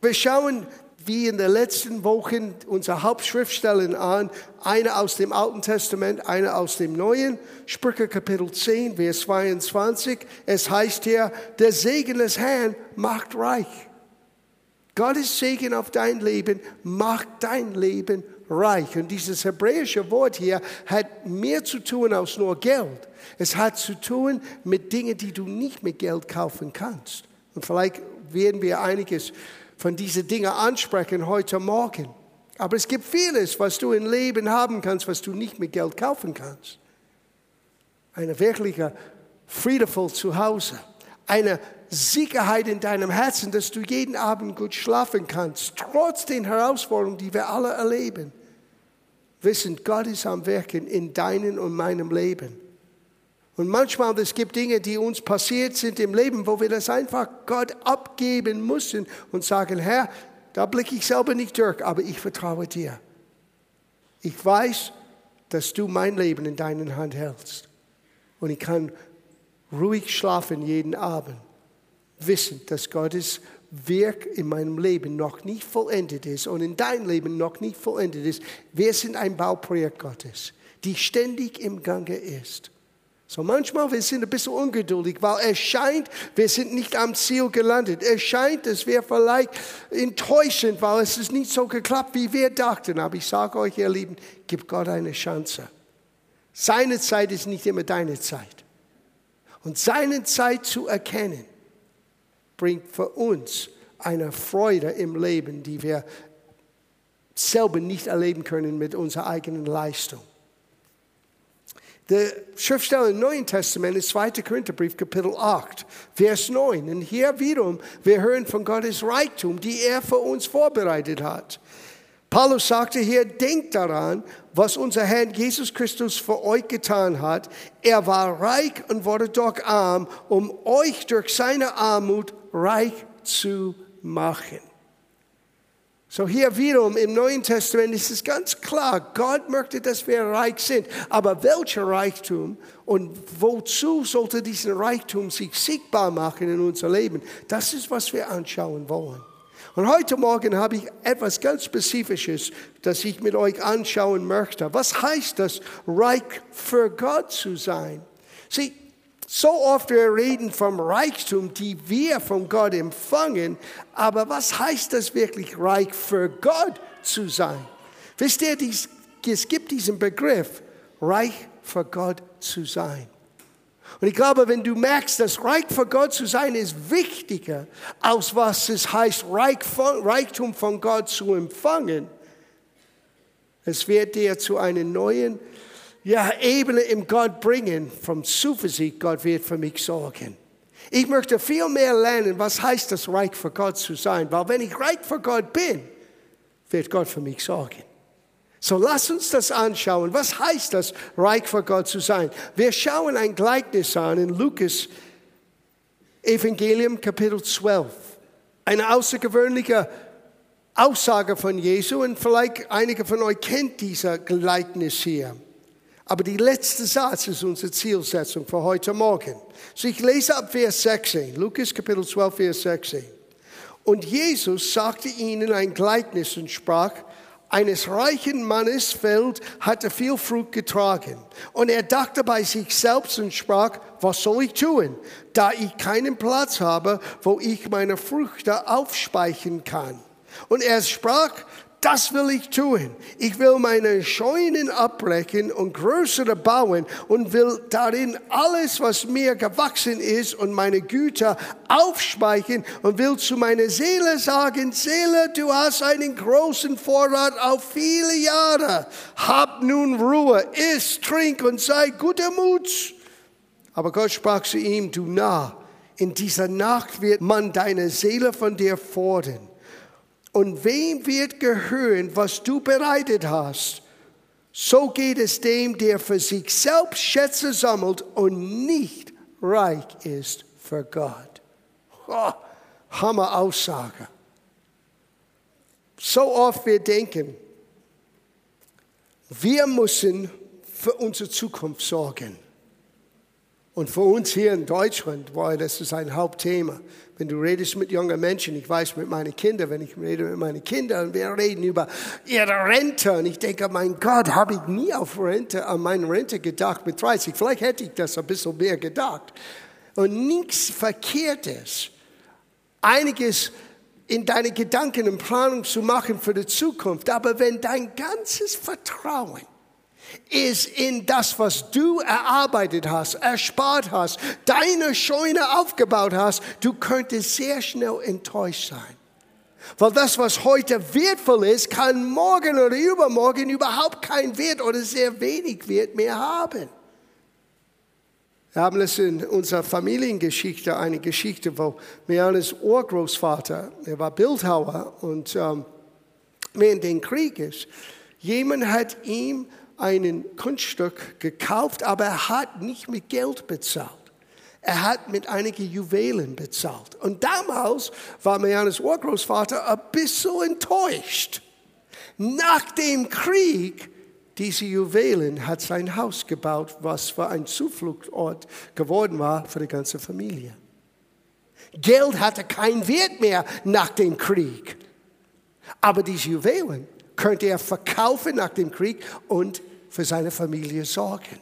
Wir schauen wie in den letzten Wochen unsere Hauptschriftstellen an, eine aus dem Alten Testament, eine aus dem Neuen, Sprüche Kapitel 10, Vers 22. Es heißt hier, der Segen des Herrn macht reich. Gottes Segen auf dein Leben macht dein Leben reich. Und dieses hebräische Wort hier hat mehr zu tun als nur Geld. Es hat zu tun mit Dingen, die du nicht mit Geld kaufen kannst. Und vielleicht werden wir einiges von diesen Dingen ansprechen heute Morgen. Aber es gibt vieles, was du im Leben haben kannst, was du nicht mit Geld kaufen kannst. Eine wirkliche friedevoll Zuhause. Eine Sicherheit in deinem Herzen, dass du jeden Abend gut schlafen kannst, trotz den Herausforderungen, die wir alle erleben. Wissen, Gott ist am Wirken in deinem und meinem Leben. Und manchmal, es gibt Dinge, die uns passiert sind im Leben, wo wir das einfach Gott abgeben müssen und sagen, Herr, da blicke ich selber nicht durch, aber ich vertraue dir. Ich weiß, dass du mein Leben in deinen Hand hältst. Und ich kann ruhig schlafen jeden Abend, wissen, dass Gottes Werk in meinem Leben noch nicht vollendet ist und in deinem Leben noch nicht vollendet ist. Wir sind ein Bauprojekt Gottes, die ständig im Gange ist. So manchmal wir sind ein bisschen ungeduldig, weil es scheint, wir sind nicht am Ziel gelandet. Es scheint, es wäre vielleicht enttäuschend, weil es ist nicht so geklappt, wie wir dachten. Aber ich sage euch, ihr Lieben, gib Gott eine Chance. Seine Zeit ist nicht immer deine Zeit. Und seine Zeit zu erkennen, bringt für uns eine Freude im Leben, die wir selber nicht erleben können mit unserer eigenen Leistung. Der Schriftsteller im Neuen Testament ist 2. Korintherbrief, Kapitel 8, Vers 9. Und hier wiederum, wir hören von Gottes Reichtum, die er für uns vorbereitet hat. Paulus sagte hier, denkt daran, was unser Herr Jesus Christus für euch getan hat. Er war reich und wurde doch arm, um euch durch seine Armut reich zu machen. So hier wiederum im Neuen Testament ist es ganz klar, Gott möchte, dass wir reich sind. Aber welcher Reichtum und wozu sollte diesen Reichtum sich sichtbar machen in unser Leben? Das ist, was wir anschauen wollen. Und heute Morgen habe ich etwas ganz Spezifisches, das ich mit euch anschauen möchte. Was heißt das, reich für Gott zu sein? Sieh, so oft wir reden vom Reichtum, die wir von Gott empfangen, aber was heißt das wirklich, reich für Gott zu sein? Wisst ihr, es gibt diesen Begriff, reich für Gott zu sein. Und ich glaube, wenn du merkst, dass reich für Gott zu sein ist wichtiger, als was es heißt, Reichtum von Gott zu empfangen, es wird dir zu einem neuen ja, Ebene im Gott bringen, vom Zuversicht, Gott wird für mich sorgen. Ich möchte viel mehr lernen, was heißt das, reich für Gott zu sein. Weil wenn ich reich für Gott bin, wird Gott für mich sorgen. So lass uns das anschauen. Was heißt das, reich für Gott zu sein? Wir schauen ein Gleichnis an in Lukas Evangelium Kapitel 12. Eine außergewöhnliche Aussage von Jesu und vielleicht einige von euch kennt dieser Gleichnis hier. Aber die letzte Satz ist unsere Zielsetzung für heute Morgen. So ich lese ab Vers 16, Lukas Kapitel 12, Vers 16. Und Jesus sagte ihnen ein Gleichnis und sprach, eines reichen Mannes Feld hatte viel Frucht getragen. Und er dachte bei sich selbst und sprach, was soll ich tun, da ich keinen Platz habe, wo ich meine Früchte aufspeichern kann. Und er sprach, das will ich tun. Ich will meine Scheunen abbrechen und größere bauen und will darin alles, was mir gewachsen ist und meine Güter aufspeichern und will zu meiner Seele sagen, Seele, du hast einen großen Vorrat auf viele Jahre. Hab nun Ruhe, iss, trink und sei guter Mut. Aber Gott sprach zu ihm, du Narr, in dieser Nacht wird man deine Seele von dir fordern. Und wem wird gehören, was du bereitet hast? So geht es dem, der für sich selbst Schätze sammelt und nicht reich ist für Gott. Oh, Hammer Aussage. So oft wir denken, wir müssen für unsere Zukunft sorgen. Und für uns hier in Deutschland, boah, das ist ein Hauptthema. Wenn du redest mit jungen Menschen, ich weiß mit meinen Kindern, wenn ich rede mit meinen Kindern und wir reden über ihre Rente und ich denke, mein Gott, habe ich nie auf Rente, an meine Rente gedacht mit 30. Vielleicht hätte ich das ein bisschen mehr gedacht. Und nichts Verkehrtes. Einiges in deine Gedanken und Planung zu machen für die Zukunft. Aber wenn dein ganzes Vertrauen ist in das, was du erarbeitet hast, erspart hast, deine Scheune aufgebaut hast, du könntest sehr schnell enttäuscht sein. Weil das, was heute wertvoll ist, kann morgen oder übermorgen überhaupt keinen Wert oder sehr wenig Wert mehr haben. Wir haben es in unserer Familiengeschichte, eine Geschichte, wo Mianes Urgroßvater, er war Bildhauer und ähm, während den Krieges, jemand hat ihm ein Kunststück gekauft, aber er hat nicht mit Geld bezahlt. Er hat mit einigen Juwelen bezahlt. Und damals war Marianes Urgroßvater ein bisschen enttäuscht. Nach dem Krieg, diese Juwelen hat sein Haus gebaut, was für ein Zufluchtsort geworden war für die ganze Familie. Geld hatte keinen Wert mehr nach dem Krieg. Aber diese Juwelen könnte er verkaufen nach dem Krieg und für seine Familie sorgen.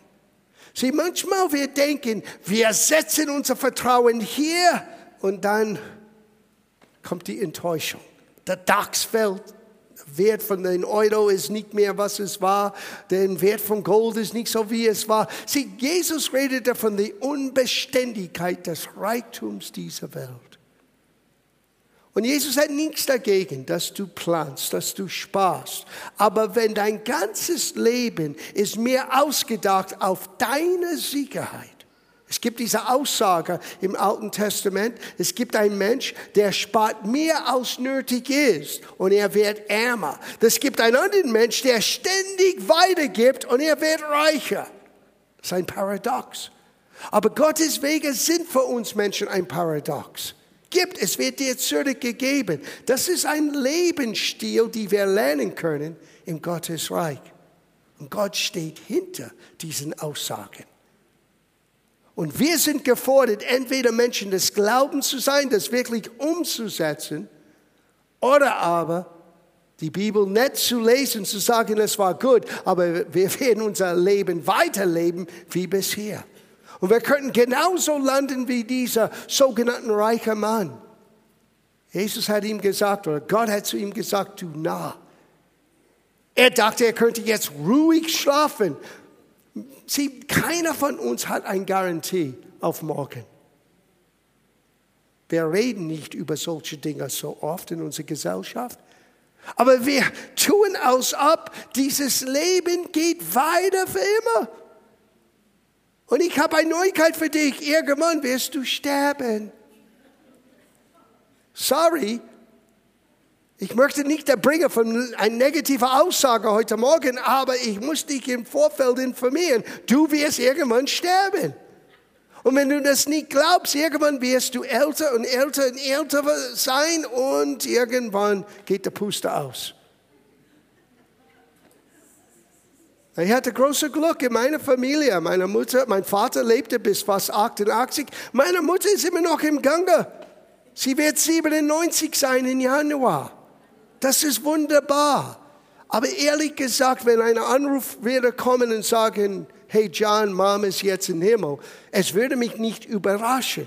Sieh, manchmal wir denken, wir setzen unser Vertrauen hier und dann kommt die Enttäuschung. Der DAX fällt, der Wert von den Euro ist nicht mehr, was es war. Der Wert von Gold ist nicht so, wie es war. Sieh, Jesus redete von der Unbeständigkeit des Reichtums dieser Welt. Und Jesus hat nichts dagegen, dass du planst, dass du sparst. Aber wenn dein ganzes Leben ist mehr ausgedacht auf deine Sicherheit, es gibt diese Aussage im Alten Testament, es gibt einen Mensch, der spart mehr als nötig ist und er wird ärmer. Es gibt einen anderen Mensch, der ständig weitergibt und er wird reicher. Das ist ein Paradox. Aber Gottes Wege sind für uns Menschen ein Paradox gibt. Es wird dir zurückgegeben. Das ist ein Lebensstil, den wir lernen können im Gottesreich. Und Gott steht hinter diesen Aussagen. Und wir sind gefordert, entweder Menschen des Glaubens zu sein, das wirklich umzusetzen, oder aber die Bibel nett zu lesen, zu sagen, es war gut, aber wir werden unser Leben weiterleben wie bisher. Und wir könnten genauso landen wie dieser sogenannte reiche Mann. Jesus hat ihm gesagt, oder Gott hat zu ihm gesagt, du nah. Er dachte, er könnte jetzt ruhig schlafen. Sieh, keiner von uns hat eine Garantie auf morgen. Wir reden nicht über solche Dinge so oft in unserer Gesellschaft. Aber wir tun aus ob, dieses Leben geht weiter für immer. Und ich habe eine Neuigkeit für dich. Irgendwann wirst du sterben. Sorry. Ich möchte nicht der Bringer von einer negativen Aussage heute Morgen, aber ich muss dich im Vorfeld informieren. Du wirst irgendwann sterben. Und wenn du das nicht glaubst, irgendwann wirst du älter und älter und älter sein und irgendwann geht der Puster aus. Ich hatte große Glück in meiner Familie. Meine Mutter, mein Vater lebte bis fast 88. Meine Mutter ist immer noch im Gange. Sie wird 97 sein im Januar. Das ist wunderbar. Aber ehrlich gesagt, wenn ein Anruf würde kommen und sagen, hey John, Mom ist jetzt im Himmel, es würde mich nicht überraschen.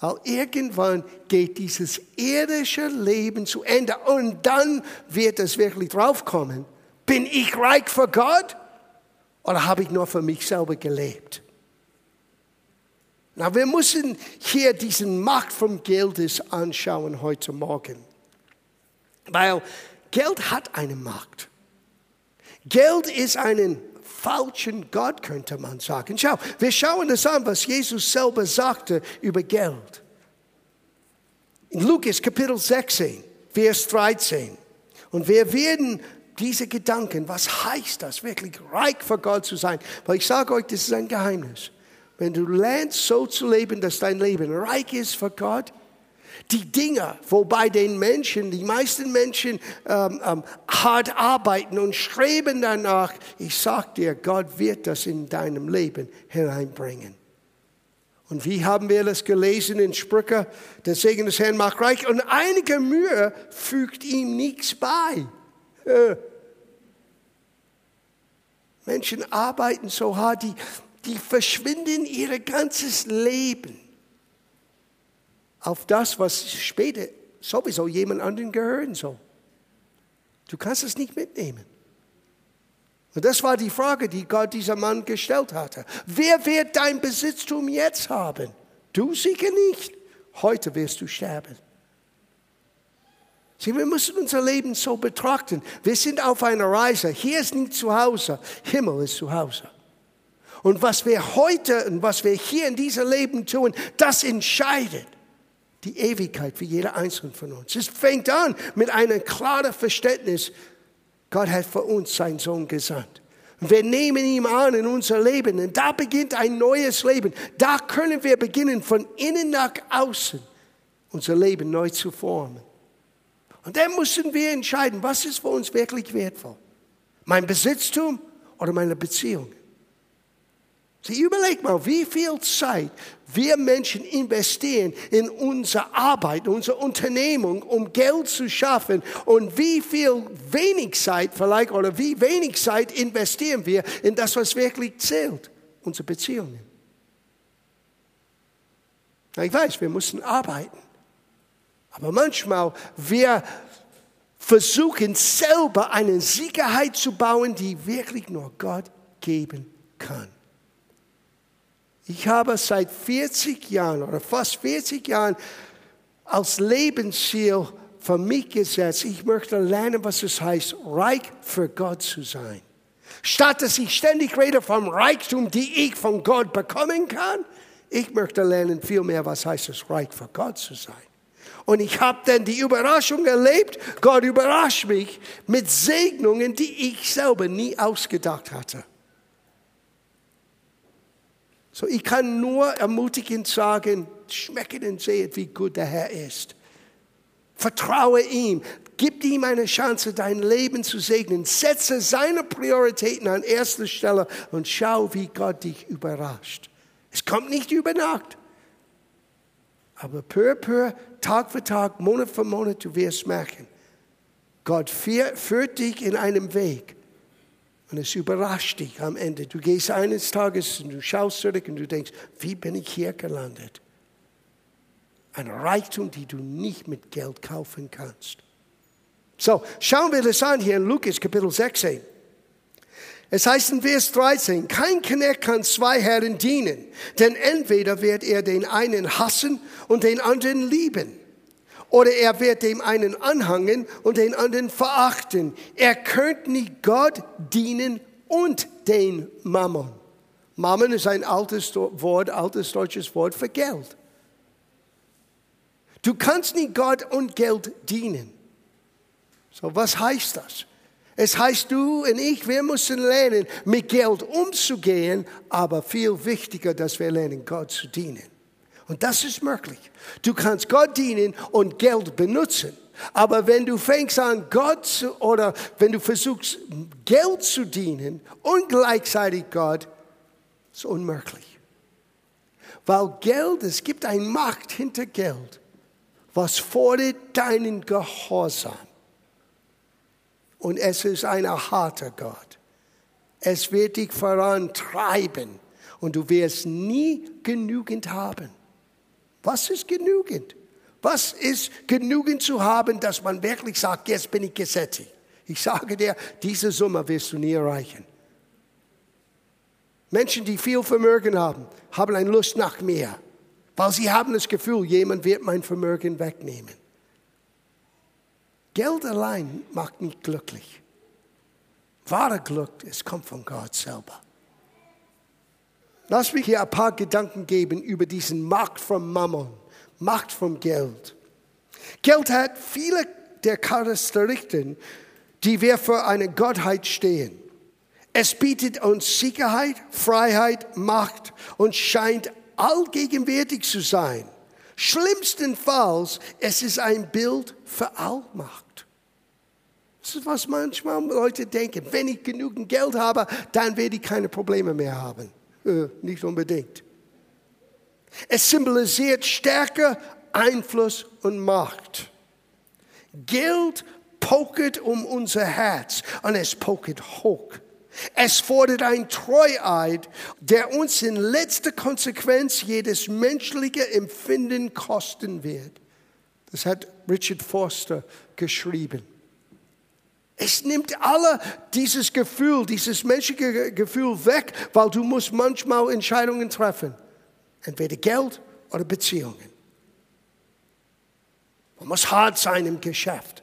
Weil irgendwann geht dieses irdische Leben zu Ende und dann wird es wirklich draufkommen bin ich reich für Gott oder habe ich nur für mich selber gelebt? Na, wir müssen hier diesen Macht vom Geldes anschauen heute Morgen. Weil Geld hat eine Macht. Geld ist einen falschen Gott, könnte man sagen. Schau, wir schauen das an, was Jesus selber sagte über Geld. In Lukas Kapitel 16, Vers 13. Und wir werden diese Gedanken, was heißt das, wirklich reich für Gott zu sein? Weil ich sage euch, das ist ein Geheimnis. Wenn du lernst, so zu leben, dass dein Leben reich ist für Gott, Die Dinge, wobei den Menschen, die meisten Menschen ähm, ähm, hart arbeiten und streben danach, ich sag dir, Gott wird das in deinem Leben hineinbringen. Und wie haben wir das gelesen in Sprüche? Der Segen des Herrn macht reich und einige Mühe fügt ihm nichts bei. Äh. Menschen arbeiten so hart, die, die verschwinden ihr ganzes Leben auf das, was später sowieso jemand anderen gehören soll. Du kannst es nicht mitnehmen. Und das war die Frage, die Gott dieser Mann gestellt hatte. Wer wird dein Besitztum jetzt haben? Du sicher nicht. Heute wirst du sterben. Sieh, wir müssen unser Leben so betrachten. Wir sind auf einer Reise. Hier ist nicht zu Hause. Himmel ist zu Hause. Und was wir heute und was wir hier in diesem Leben tun, das entscheidet die Ewigkeit für jeder Einzelne von uns. Es fängt an mit einem klaren Verständnis, Gott hat für uns seinen Sohn gesandt. Wir nehmen ihn an in unser Leben und da beginnt ein neues Leben. Da können wir beginnen, von innen nach außen unser Leben neu zu formen. Und dann müssen wir entscheiden, was ist für uns wirklich wertvoll? Mein Besitztum oder meine Beziehung? Sie überleg mal, wie viel Zeit wir Menschen investieren in unsere Arbeit, unsere Unternehmung, um Geld zu schaffen und wie viel wenig Zeit vielleicht oder wie wenig Zeit investieren wir in das, was wirklich zählt, unsere Beziehungen. Ich weiß, wir müssen arbeiten. Aber manchmal wir versuchen selber eine Sicherheit zu bauen, die wirklich nur Gott geben kann. Ich habe seit 40 Jahren oder fast 40 Jahren als Lebensziel für mich gesetzt, ich möchte lernen, was es heißt, reich für Gott zu sein. Statt dass ich ständig rede vom Reichtum, die ich von Gott bekommen kann, ich möchte lernen vielmehr, was heißt es, reich für Gott zu sein. Und ich habe dann die Überraschung erlebt, Gott überrascht mich mit Segnungen, die ich selber nie ausgedacht hatte. So, ich kann nur ermutigend sagen, schmecken und sehen, wie gut der Herr ist. Vertraue ihm. Gib ihm eine Chance, dein Leben zu segnen. Setze seine Prioritäten an erster Stelle und schau, wie Gott dich überrascht. Es kommt nicht über Nacht. Aber peu à peu, Tag für Tag, Monat für Monat, du wirst merken, Gott führt dich in einem Weg, und es überrascht dich am Ende. Du gehst eines Tages und du schaust zurück und du denkst, wie bin ich hier gelandet? Ein Reichtum, die du nicht mit Geld kaufen kannst. So, schauen wir das an hier in Lukas Kapitel 16. Es heißt in Vers 13, kein Knecht kann zwei Herren dienen, denn entweder wird er den einen hassen und den anderen lieben oder er wird dem einen anhangen und den anderen verachten. Er könnte nicht Gott dienen und den Mammon. Mammon ist ein altes Wort, altes deutsches Wort für Geld. Du kannst nicht Gott und Geld dienen. So, was heißt das? Es heißt, du und ich, wir müssen lernen, mit Geld umzugehen, aber viel wichtiger, dass wir lernen, Gott zu dienen. Und das ist möglich. Du kannst Gott dienen und Geld benutzen. Aber wenn du fängst an, Gott zu, oder wenn du versuchst, Geld zu dienen und gleichzeitig Gott, ist unmöglich. Weil Geld, es gibt eine Macht hinter Geld, was fordert deinen Gehorsam. Und es ist ein harter Gott. Es wird dich vorantreiben und du wirst nie genügend haben. Was ist genügend? Was ist genügend zu haben, dass man wirklich sagt, jetzt bin ich gesättigt? Ich sage dir, diese Summe wirst du nie erreichen. Menschen, die viel Vermögen haben, haben eine Lust nach mehr, weil sie haben das Gefühl, jemand wird mein Vermögen wegnehmen. Geld allein macht nicht glücklich. Wahre Glück, es kommt von Gott selber. Lass mich hier ein paar Gedanken geben über diesen Macht vom Mammon, Macht vom Geld. Geld hat viele der Charakteristiken, die wir für eine Gottheit stehen. Es bietet uns Sicherheit, Freiheit, Macht und scheint allgegenwärtig zu sein. Schlimmstenfalls, es ist ein Bild für Allmacht. Das ist, was manchmal Leute denken. Wenn ich genügend Geld habe, dann werde ich keine Probleme mehr haben. Äh, nicht unbedingt. Es symbolisiert Stärke, Einfluss und Macht. Geld pokert um unser Herz und es pokert hoch. Es fordert ein Treueid, der uns in letzter Konsequenz jedes menschliche Empfinden kosten wird. Das hat Richard Forster geschrieben. Es nimmt alle dieses Gefühl, dieses menschliche Gefühl weg, weil du musst manchmal Entscheidungen treffen. Entweder Geld oder Beziehungen. Man muss hart sein im Geschäft.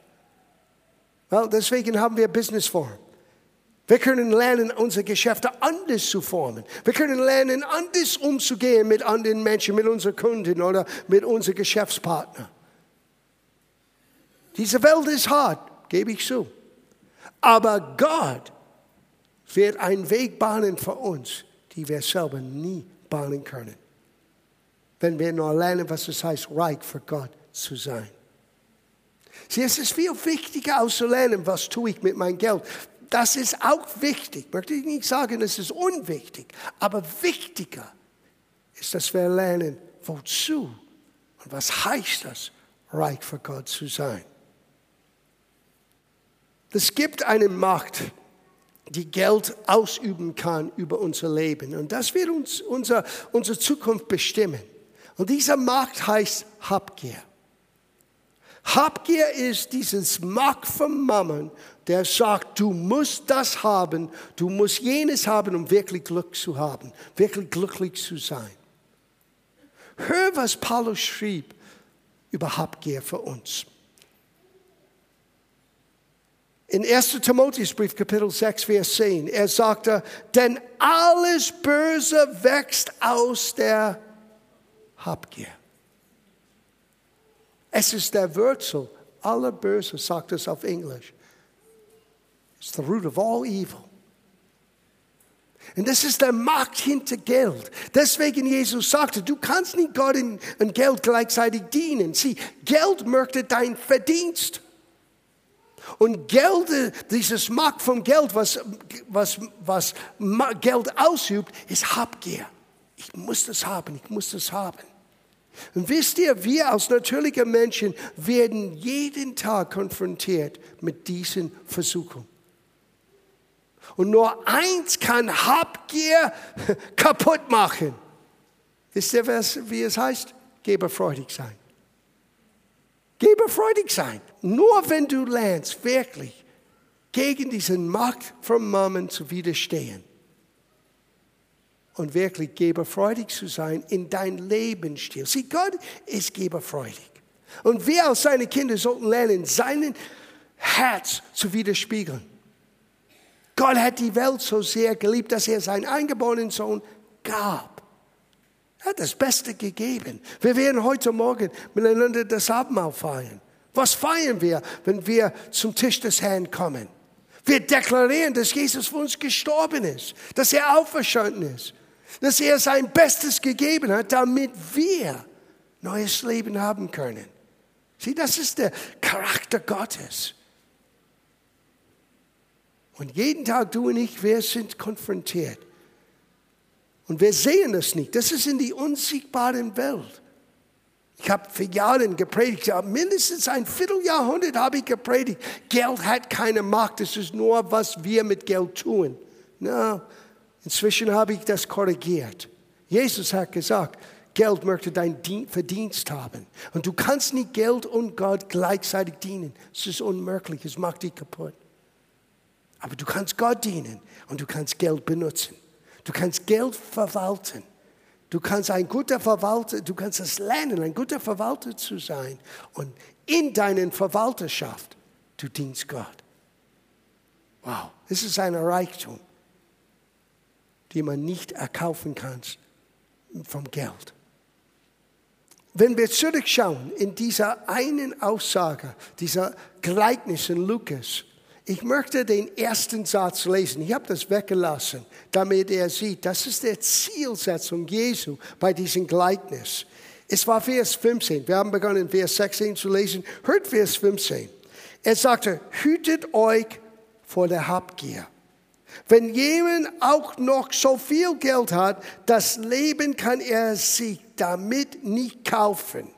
Well, deswegen haben wir Business Form. Wir können lernen, unsere Geschäfte anders zu formen. Wir können lernen, anders umzugehen mit anderen Menschen, mit unseren Kunden oder mit unseren Geschäftspartnern. Diese Welt ist hart, gebe ich zu. Aber Gott wird einen Weg bahnen für uns, die wir selber nie bahnen können. Wenn wir nur lernen, was es heißt, reich für Gott zu sein. Sieh, es ist viel wichtiger auszulernen, was tue ich mit meinem Geld. Das ist auch wichtig. Möchte ich nicht sagen, es ist unwichtig. Aber wichtiger ist, dass wir lernen, wozu und was heißt das, reich für Gott zu sein. Es gibt eine Macht, die Geld ausüben kann über unser Leben. Und das wird uns unser, unsere Zukunft bestimmen. Und diese Macht heißt Habgier. Habgier ist dieses Macht vom Mammon, der sagt, du musst das haben, du musst jenes haben, um wirklich Glück zu haben, wirklich glücklich zu sein. Hör, was Paulus schrieb über Habgier für uns. In 1. Timotheusbrief, Kapitel 6, Vers 10, er sagte, denn alles Böse wächst aus der Habgier. Es ist der Wurzel aller Böse, sagt es auf Englisch. It's the root of all evil. Und das ist der Macht hinter Geld. Deswegen Jesus sagte, du kannst nicht Gott und Geld gleichzeitig dienen. Sieh, Geld möchte dein Verdienst. Und Geld, dieses Macht vom Geld, was, was, was Geld ausübt, ist Habgier. Ich muss das haben, ich muss das haben. Und wisst ihr, wir als natürliche Menschen werden jeden Tag konfrontiert mit diesen Versuchungen. Und nur eins kann Habgier kaputt machen. Wisst ihr, wie es heißt? Geberfreudig sein. Geberfreudig sein. Nur wenn du lernst, wirklich gegen diesen Macht von Mammon zu widerstehen und wirklich geberfreudig zu sein in dein Lebensstil. Sieh, Gott ist geberfreudig. Und wir als seine Kinder sollten lernen, seinen Herz zu widerspiegeln. Gott hat die Welt so sehr geliebt, dass er seinen eingeborenen Sohn gab. Er hat das Beste gegeben. Wir werden heute Morgen miteinander das Abendmahl feiern. Was feiern wir, wenn wir zum Tisch des Herrn kommen? Wir deklarieren, dass Jesus für uns gestorben ist, dass er auferstanden ist, dass er sein Bestes gegeben hat, damit wir neues Leben haben können. Sieh, das ist der Charakter Gottes. Und jeden Tag du und ich, wir sind konfrontiert. Und wir sehen es nicht. Das ist in die unsichtbare Welt. Ich habe für Jahre gepredigt, mindestens ein Vierteljahrhundert habe ich gepredigt. Geld hat keine Macht, es ist nur, was wir mit Geld tun. No, inzwischen habe ich das korrigiert. Jesus hat gesagt, Geld möchte dein Verdienst haben. Und du kannst nicht Geld und Gott gleichzeitig dienen. Es ist unmöglich, es macht dich kaputt. Aber du kannst Gott dienen und du kannst Geld benutzen. Du kannst Geld verwalten. Du kannst ein guter Verwalter, du kannst es lernen, ein guter Verwalter zu sein. Und in deiner Verwalterschaft, du dienst Gott. Wow, das ist ein Reichtum, den man nicht erkaufen kann vom Geld. Wenn wir zurückschauen in dieser einen Aussage, dieser Gleichnis in Lukas, ich möchte den ersten Satz lesen. Ich habe das weggelassen, damit er sieht, das ist die Zielsetzung Jesu bei diesem Gleichnis. Es war Vers 15. Wir haben begonnen, Vers 16 zu lesen. Hört Vers 15. Er sagte, hütet euch vor der Habgier. Wenn jemand auch noch so viel Geld hat, das Leben kann er sich damit nicht kaufen.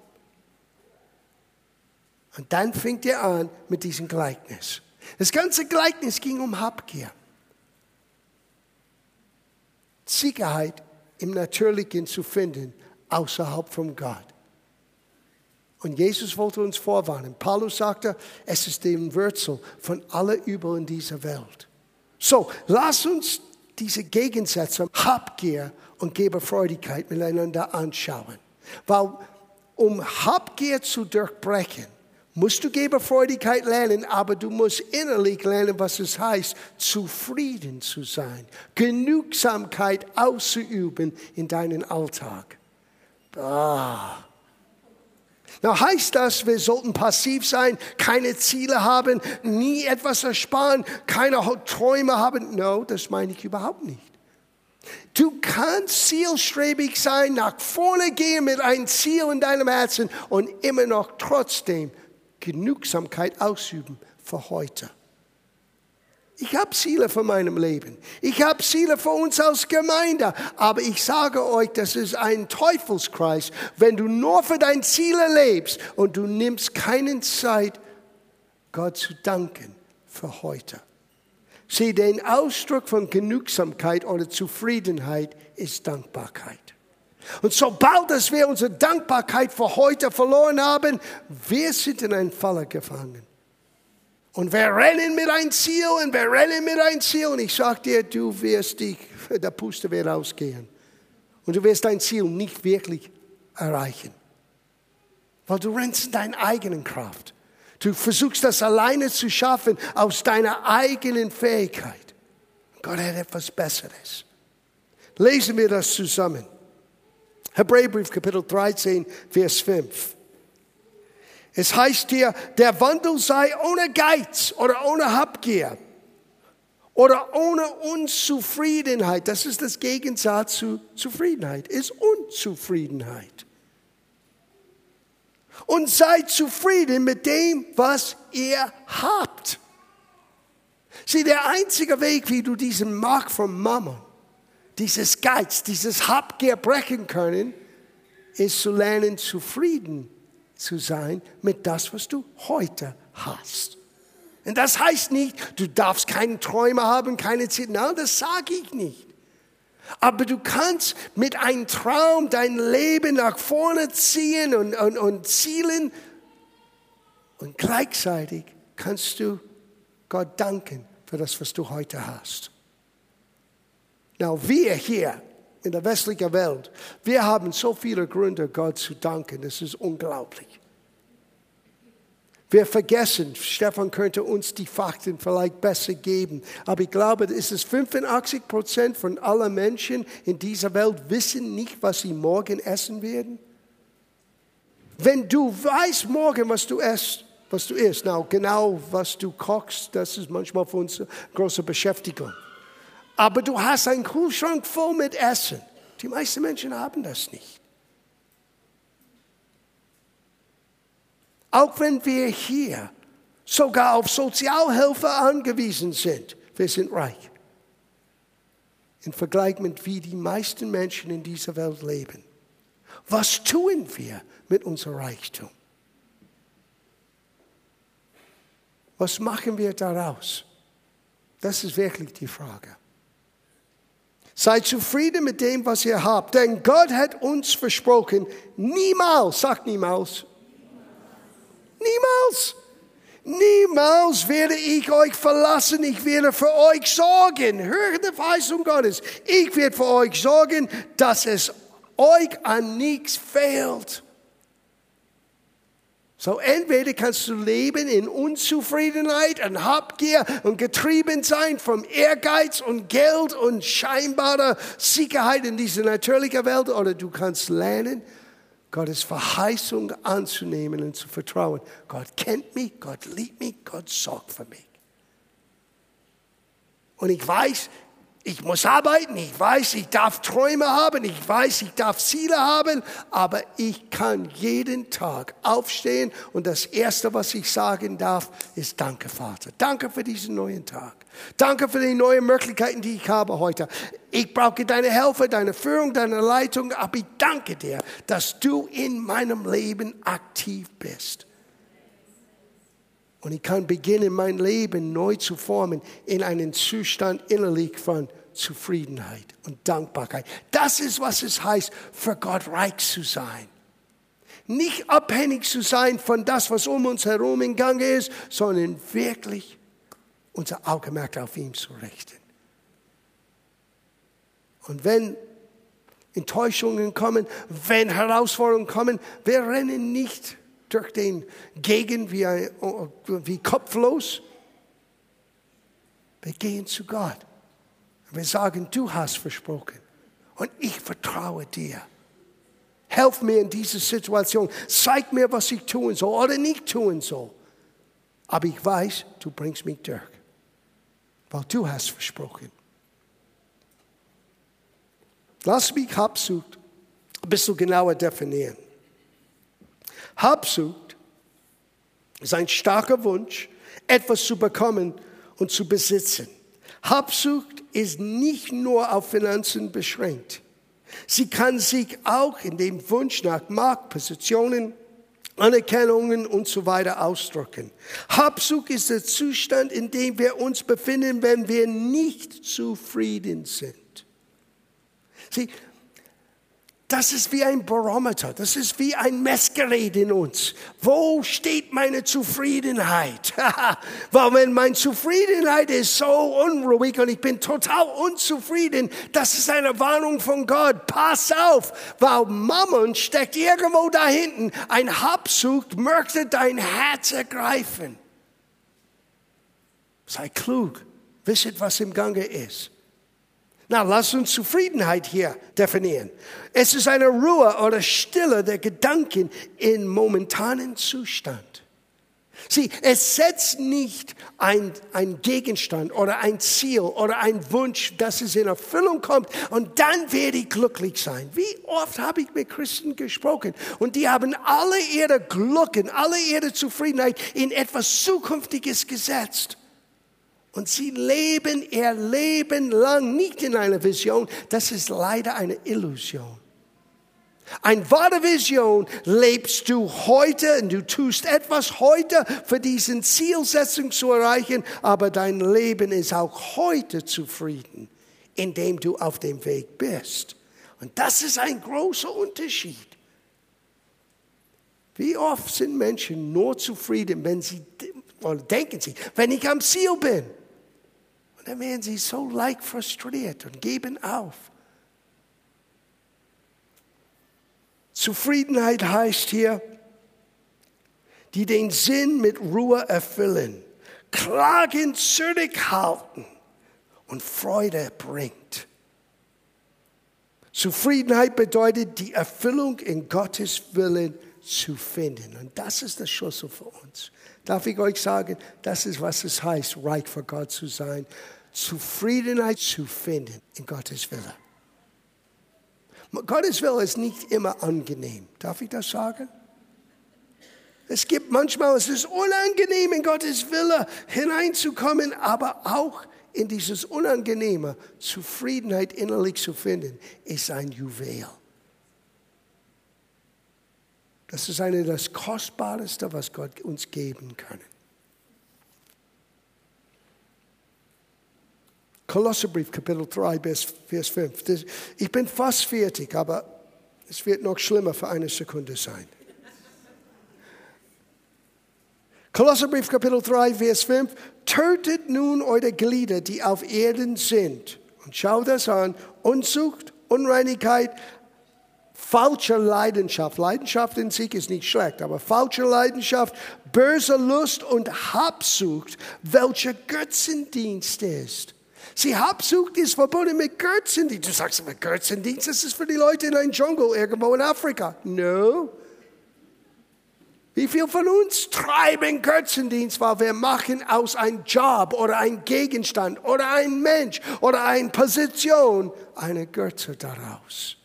Und dann fängt er an mit diesem Gleichnis. Das ganze Gleichnis ging um Habgier. Sicherheit im Natürlichen zu finden, außerhalb von Gott. Und Jesus wollte uns vorwarnen. Paulus sagte, es ist die Wurzel von aller Übel in dieser Welt. So, lass uns diese Gegensätze Habgier und Geberfreudigkeit miteinander anschauen. Weil um Habgier zu durchbrechen, musst du Geberfreudigkeit lernen, aber du musst innerlich lernen, was es heißt, zufrieden zu sein, Genügsamkeit auszuüben in deinen Alltag. Ah. Na, heißt das, wir sollten passiv sein, keine Ziele haben, nie etwas ersparen, keine Träume haben? No, das meine ich überhaupt nicht. Du kannst zielstrebig sein, nach vorne gehen mit einem Ziel in deinem Herzen und immer noch trotzdem Genügsamkeit ausüben für heute. Ich habe Ziele für meinem Leben. Ich habe Ziele für uns als Gemeinde. Aber ich sage euch, das ist ein Teufelskreis, wenn du nur für deine Ziele lebst und du nimmst keine Zeit, Gott zu danken für heute. Sieh, den Ausdruck von Genügsamkeit oder Zufriedenheit ist Dankbarkeit. Und sobald dass wir unsere Dankbarkeit für heute verloren haben, wir sind in einen Falle gefangen. Und wir rennen mit ein Ziel und wir rennen mit ein Ziel. Und ich sage dir, du wirst dich, der Puste wird ausgehen. Und du wirst dein Ziel nicht wirklich erreichen. Weil du rennst in deiner eigenen Kraft. Du versuchst das alleine zu schaffen aus deiner eigenen Fähigkeit. Gott hat etwas Besseres. Lesen wir das zusammen. Hebräerbrief Kapitel 13, Vers 5. Es heißt hier, der Wandel sei ohne Geiz oder ohne Habgier oder ohne Unzufriedenheit. Das ist das Gegensatz zu Zufriedenheit, ist Unzufriedenheit. Und seid zufrieden mit dem, was ihr habt. Sieh, der einzige Weg, wie du diesen Mark von Mammon, dieses Geiz, dieses Habgier brechen können, ist zu lernen, zufrieden zu sein mit das, was du heute hast. Und das heißt nicht, du darfst keine Träume haben, keine Ziele. Nein, das sage ich nicht. Aber du kannst mit einem Traum dein Leben nach vorne ziehen und, und, und zielen. Und gleichzeitig kannst du Gott danken für das, was du heute hast. Now, wir hier in der westlichen Welt. Wir haben so viele Gründe, Gott zu danken. Das ist unglaublich. Wir vergessen, Stefan könnte uns die Fakten vielleicht besser geben, aber ich glaube, es ist 85 Prozent von allen Menschen in dieser Welt wissen nicht, was sie morgen essen werden. Wenn du weißt morgen, was du isst, was du isst, now, genau was du kochst, das ist manchmal für uns eine große Beschäftigung. Aber du hast einen Kühlschrank voll mit Essen. Die meisten Menschen haben das nicht. Auch wenn wir hier sogar auf Sozialhilfe angewiesen sind, wir sind reich. Im Vergleich mit wie die meisten Menschen in dieser Welt leben. Was tun wir mit unserem Reichtum? Was machen wir daraus? Das ist wirklich die Frage. Seid zufrieden mit dem, was ihr habt, denn Gott hat uns versprochen, niemals, sagt niemals, niemals, niemals werde ich euch verlassen, ich werde für euch sorgen. Hört die Verheißung Gottes. Ich werde für euch sorgen, dass es euch an nichts fehlt. So entweder kannst du leben in Unzufriedenheit und Habgier und getrieben sein vom Ehrgeiz und Geld und scheinbarer Sicherheit in dieser natürlichen Welt, oder du kannst lernen, Gottes Verheißung anzunehmen und zu vertrauen. Gott kennt mich, Gott liebt mich, Gott sorgt für mich. Und ich weiß, Ich muss arbeiten, ich weiß, ich darf Träume haben, ich weiß, ich darf Ziele haben, aber ich kann jeden Tag aufstehen und das Erste, was ich sagen darf, ist Danke, Vater. Danke für diesen neuen Tag. Danke für die neuen Möglichkeiten, die ich habe heute. Ich brauche deine Hilfe, deine Führung, deine Leitung, aber ich danke dir, dass du in meinem Leben aktiv bist. Und ich kann beginnen, mein Leben neu zu formen in einen Zustand innerlich von Zufriedenheit und Dankbarkeit. Das ist, was es heißt, für Gott reich zu sein. Nicht abhängig zu sein von das, was um uns herum in Gange ist, sondern wirklich unser Augenmerk auf ihn zu richten. Und wenn Enttäuschungen kommen, wenn Herausforderungen kommen, wir rennen nicht durch den Gegend wie, ein, wie kopflos. Wir gehen zu Gott. Wir sagen, du hast versprochen und ich vertraue dir. Helf mir in dieser Situation. Zeig mir, was ich tun soll oder nicht tun soll. Aber ich weiß, du bringst mich durch, weil du hast versprochen. Lass mich Habsucht ein bisschen genauer definieren. Habsucht ist ein starker Wunsch, etwas zu bekommen und zu besitzen. Habsucht ist nicht nur auf Finanzen beschränkt. Sie kann sich auch in dem Wunsch nach Marktpositionen, Anerkennungen und so weiter ausdrücken. Habsucht ist der Zustand, in dem wir uns befinden, wenn wir nicht zufrieden sind. Sie, das ist wie ein Barometer, das ist wie ein Messgerät in uns. Wo steht meine Zufriedenheit? Weil wenn meine Zufriedenheit ist so unruhig und ich bin total unzufrieden, das ist eine Warnung von Gott. Pass auf, weil Mammon steckt irgendwo da hinten. Ein Habsucht möchte dein Herz ergreifen. Sei klug, wisset, was im Gange ist. Na, lass uns Zufriedenheit hier definieren. Es ist eine Ruhe oder Stille der Gedanken in momentanen Zustand. Sieh, es setzt nicht ein, ein Gegenstand oder ein Ziel oder ein Wunsch, dass es in Erfüllung kommt und dann werde ich glücklich sein. Wie oft habe ich mit Christen gesprochen und die haben alle ihre Glück alle ihre Zufriedenheit in etwas Zukünftiges gesetzt. Und sie leben ihr Leben lang nicht in einer Vision. Das ist leider eine Illusion. Eine wahre Vision lebst du heute und du tust etwas heute für diesen Zielsetzung zu erreichen, aber dein Leben ist auch heute zufrieden, indem du auf dem Weg bist. Und das ist ein großer Unterschied. Wie oft sind Menschen nur zufrieden, wenn sie, oder denken sie, wenn ich am Ziel bin? Dann werden sie so leicht frustriert und geben auf. Zufriedenheit heißt hier, die den Sinn mit Ruhe erfüllen, Klagen zurückhalten und Freude bringt. Zufriedenheit bedeutet die Erfüllung in Gottes Willen zu finden. Und das ist der Schlüssel für uns. Darf ich euch sagen, das ist, was es heißt, reich für Gott zu sein. Zufriedenheit zu finden in Gottes Wille. Gottes Wille ist nicht immer angenehm. Darf ich das sagen? Es gibt manchmal, es ist unangenehm, in Gottes Wille hineinzukommen, aber auch in dieses Unangenehme Zufriedenheit innerlich zu finden, ist ein Juwel. Das ist eine das Kostbarste, was Gott uns geben kann. Kolosserbrief, Kapitel 3, Vers 5. Ich bin fast fertig, aber es wird noch schlimmer für eine Sekunde sein. Kolosserbrief, Kapitel 3, Vers 5. Tötet nun eure Glieder, die auf Erden sind. Und schaut das an. Unzucht, Unreinigkeit, falsche Leidenschaft. Leidenschaft in sich ist nicht schlecht, aber falsche Leidenschaft, böse Lust und Habsucht, welcher Götzendienst ist. Sie Habsucht ist verbunden mit Götzendienst. Du sagst immer, Götzendienst, das ist für die Leute in einem Dschungel irgendwo in Afrika. No. Wie viel von uns treiben Götzendienst, weil wir machen aus einem Job oder einem Gegenstand oder ein Mensch oder eine Position eine Götze daraus.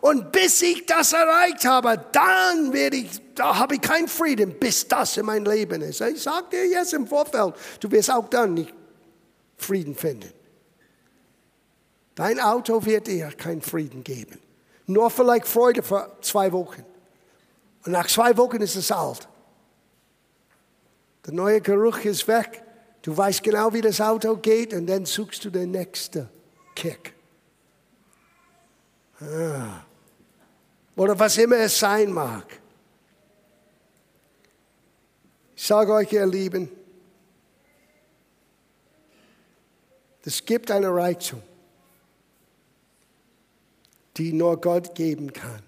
Und bis ich das erreicht habe, dann werde ich, da habe ich keinen Frieden, bis das in mein Leben ist. Ich sage dir jetzt im Vorfeld, du wirst auch dann nicht Frieden finden. Dein Auto wird dir keinen Frieden geben. Nur vielleicht Freude für zwei Wochen. Und nach zwei Wochen ist es alt. Der neue Geruch ist weg. Du weißt genau, wie das Auto geht und dann suchst du den nächsten Kick. Ah. Oder was immer es sein mag. Ich sage euch, ihr Lieben, es gibt eine Reichtum, die nur Gott geben kann.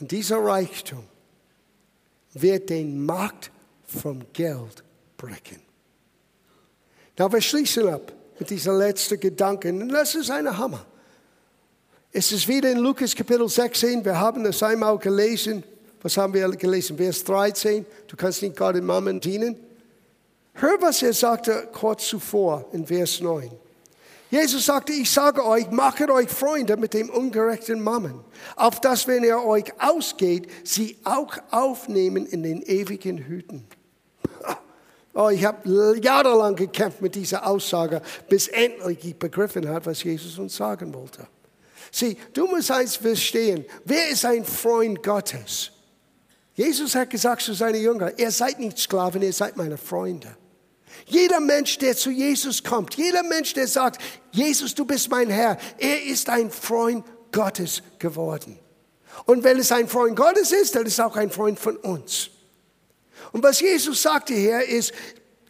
Und dieser Reichtum wird den Markt vom Geld brechen. Na, wir schließen ab mit dieser letzten Gedanken. Und das ist ein Hammer. Es ist wieder in Lukas Kapitel 16. Wir haben das einmal gelesen. Was haben wir gelesen? Vers 13. Du kannst nicht Gott und Mammon dienen. Hör, was er sagte kurz zuvor in Vers 9. Jesus sagte, ich sage euch, macht euch Freunde mit dem ungerechten Mammon, auf dass, wenn er euch ausgeht, sie auch aufnehmen in den ewigen Hüten. Oh, ich habe jahrelang gekämpft mit dieser Aussage, bis endlich ich begriffen habe, was Jesus uns sagen wollte. Sieh, du musst eins verstehen, wer ist ein Freund Gottes? Jesus hat gesagt zu seinen Jüngern, ihr seid nicht Sklaven, ihr seid meine Freunde. Jeder Mensch, der zu Jesus kommt, jeder Mensch, der sagt, Jesus, du bist mein Herr, er ist ein Freund Gottes geworden. Und wenn es ein Freund Gottes ist, dann ist es auch ein Freund von uns. Und was Jesus sagte hier ist,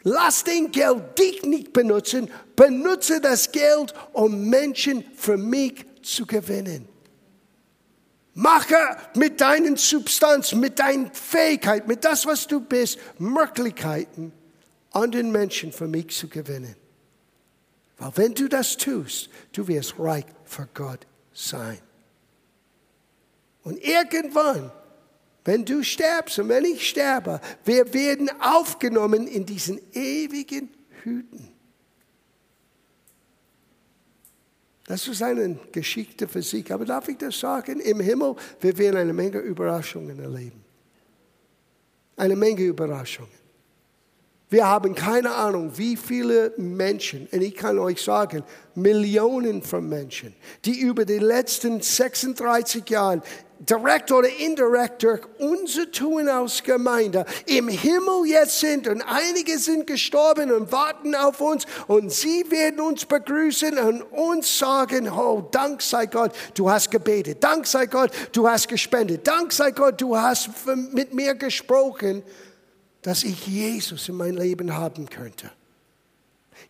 lass den Geld dich nicht benutzen, benutze das Geld, um Menschen für mich zu gewinnen. Mache mit deinen Substanz, mit deinen Fähigkeiten, mit das, was du bist, Möglichkeiten, anderen Menschen für mich zu gewinnen. Weil wenn du das tust, du wirst reich für Gott sein. Und irgendwann, wenn du stirbst und wenn ich sterbe, wir werden aufgenommen in diesen ewigen Hüten. Das ist eine Geschichte für sich. Aber darf ich das sagen? Im Himmel, wir werden eine Menge Überraschungen erleben. Eine Menge Überraschungen. Wir haben keine Ahnung, wie viele Menschen, und ich kann euch sagen, Millionen von Menschen, die über die letzten 36 Jahre direkt oder indirekt durch unser Tun aus Gemeinde im Himmel jetzt sind und einige sind gestorben und warten auf uns und sie werden uns begrüßen und uns sagen, oh, Dank sei Gott, du hast gebetet, Dank sei Gott, du hast gespendet, Dank sei Gott, du hast mit mir gesprochen dass ich Jesus in mein Leben haben könnte.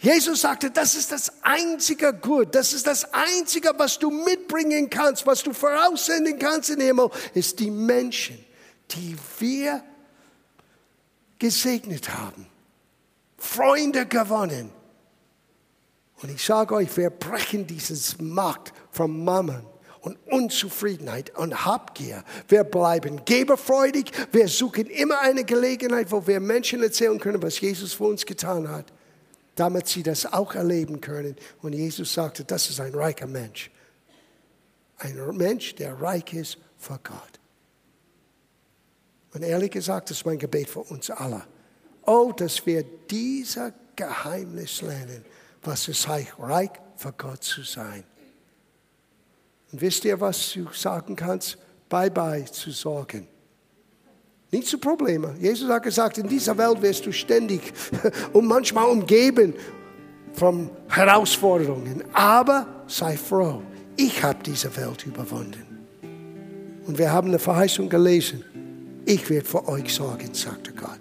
Jesus sagte, das ist das einzige Gut, das ist das einzige, was du mitbringen kannst, was du voraussenden kannst in den Himmel, ist die Menschen, die wir gesegnet haben, Freunde gewonnen. Und ich sage euch, wir brechen dieses Markt vom Mammon und Unzufriedenheit und Habgier. Wir bleiben geberfreudig. Wir suchen immer eine Gelegenheit, wo wir Menschen erzählen können, was Jesus für uns getan hat, damit sie das auch erleben können. Und Jesus sagte, das ist ein reicher Mensch. Ein Mensch, der reich ist vor Gott. Und ehrlich gesagt, das ist mein Gebet für uns alle. Oh, dass wir dieser Geheimnis lernen, was es heißt, reich vor Gott zu sein. Und wisst ihr, was du sagen kannst? Bye bye zu Sorgen. Nicht zu Problemen. Jesus hat gesagt, in dieser Welt wirst du ständig und manchmal umgeben von Herausforderungen. Aber sei froh, ich habe diese Welt überwunden. Und wir haben eine Verheißung gelesen. Ich werde für euch sorgen, sagte Gott.